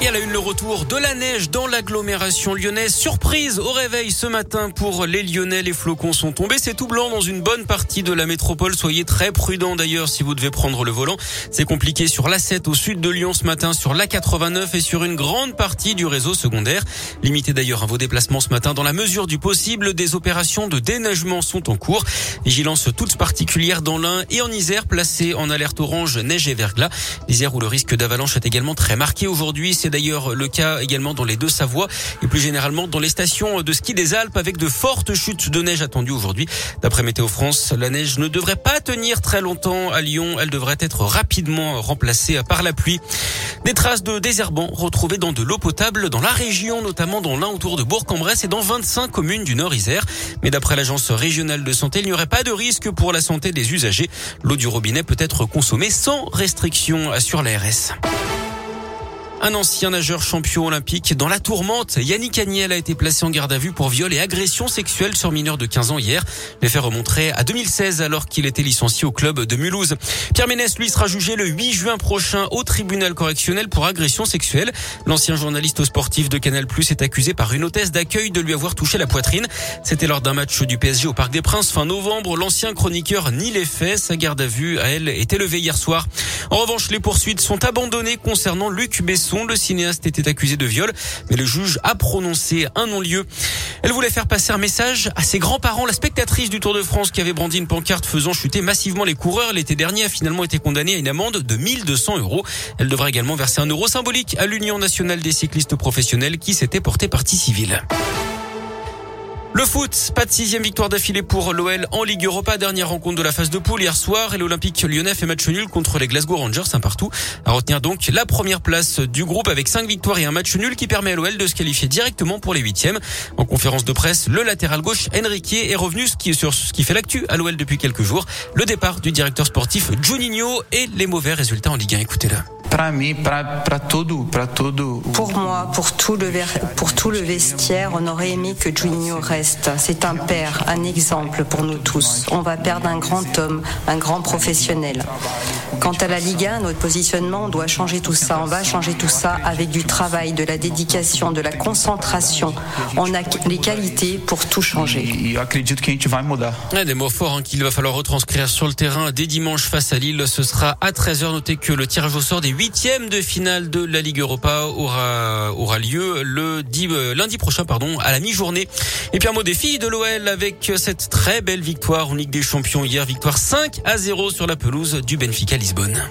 Et à la une, le retour de la neige dans l'agglomération lyonnaise. Surprise au réveil ce matin pour les Lyonnais. Les flocons sont tombés. C'est tout blanc dans une bonne partie de la métropole. Soyez très prudents d'ailleurs si vous devez prendre le volant. C'est compliqué sur l'A7 au sud de Lyon ce matin, sur l'A89 et sur une grande partie du réseau secondaire. Limitez d'ailleurs vos déplacements ce matin dans la mesure du possible. Des opérations de déneigement sont en cours. Vigilance toute particulière dans l'Ain et en Isère, placée en alerte orange neige et verglas. L'Isère où le risque d'avalanche est également très marqué aujourd'hui. D'ailleurs le cas également dans les deux Savoies et plus généralement dans les stations de ski des Alpes avec de fortes chutes de neige attendues aujourd'hui. D'après Météo France, la neige ne devrait pas tenir très longtemps à Lyon. Elle devrait être rapidement remplacée par la pluie. Des traces de désherbants retrouvées dans de l'eau potable dans la région, notamment dans l'un autour de Bourg-en-Bresse et dans 25 communes du Nord-Isère. Mais d'après l'agence régionale de santé, il n'y aurait pas de risque pour la santé des usagers. L'eau du robinet peut être consommée sans restriction, assure l'ARS. Un ancien nageur champion olympique dans la tourmente, Yannick Agnel a été placé en garde à vue pour viol et agression sexuelle sur mineur de 15 ans hier. Les faits à 2016 alors qu'il était licencié au club de Mulhouse. Pierre Ménès, lui, sera jugé le 8 juin prochain au tribunal correctionnel pour agression sexuelle. L'ancien journaliste sportif de Canal Plus est accusé par une hôtesse d'accueil de lui avoir touché la poitrine. C'était lors d'un match du PSG au Parc des Princes fin novembre. L'ancien chroniqueur nie les faits. Sa garde à vue à elle est élevée hier soir. En revanche, les poursuites sont abandonnées concernant Luc Besson. Le cinéaste était accusé de viol, mais le juge a prononcé un non-lieu. Elle voulait faire passer un message à ses grands-parents. La spectatrice du Tour de France qui avait brandi une pancarte faisant chuter massivement les coureurs l'été dernier a finalement été condamnée à une amende de 1200 euros. Elle devra également verser un euro symbolique à l'Union nationale des cyclistes professionnels qui s'était portée partie civile. Le foot, pas de sixième victoire d'affilée pour l'OL en Ligue Europa. Dernière rencontre de la phase de poule hier soir et l'Olympique lyonnais fait match nul contre les Glasgow Rangers, un partout. À retenir donc la première place du groupe avec cinq victoires et un match nul qui permet à l'OL de se qualifier directement pour les huitièmes. En conférence de presse, le latéral gauche Enrique est revenu sur ce qui fait l'actu à l'OL depuis quelques jours. Le départ du directeur sportif Juninho et les mauvais résultats en Ligue 1. Écoutez-le. Pour moi, pour tout le pour tout le vestiaire, on aurait aimé que Juninho reste. C'est un père, un exemple pour nous tous. On va perdre un grand homme, un grand professionnel. Quant à la Ligue 1, notre positionnement, on doit changer tout ça. On va changer tout ça avec du travail, de la dédication, de la concentration. On a les qualités pour tout changer. des mots forts hein, qu'il va falloir retranscrire sur le terrain dès dimanche face à Lille. Ce sera à 13h. Notez que le tirage au sort des huitième de finale de la Ligue Europa aura, aura lieu le euh, lundi prochain pardon, à la mi-journée. Et puis un mot des filles de l'OL avec cette très belle victoire en Ligue des Champions hier. Victoire 5 à 0 sur la pelouse du Benfica Lisbonne.